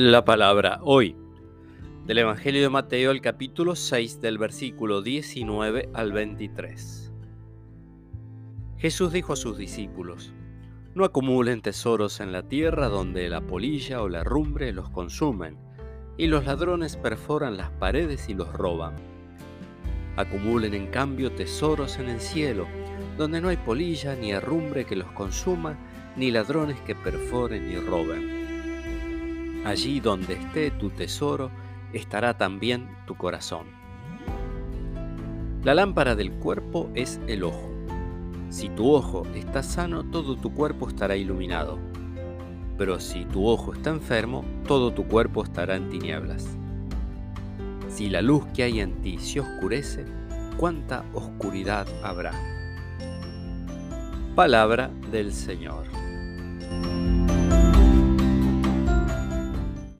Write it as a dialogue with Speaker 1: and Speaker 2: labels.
Speaker 1: La palabra hoy del Evangelio de Mateo, el capítulo 6 del versículo 19 al 23. Jesús dijo a sus discípulos, No acumulen tesoros en la tierra donde la polilla o la rumbre los consumen y los ladrones perforan las paredes y los roban. Acumulen en cambio tesoros en el cielo, donde no hay polilla ni herrumbre que los consuma, ni ladrones que perforen y roben Allí donde esté tu tesoro, estará también tu corazón. La lámpara del cuerpo es el ojo. Si tu ojo está sano, todo tu cuerpo estará iluminado. Pero si tu ojo está enfermo, todo tu cuerpo estará en tinieblas. Si la luz que hay en ti se oscurece, ¿cuánta oscuridad habrá? Palabra del Señor.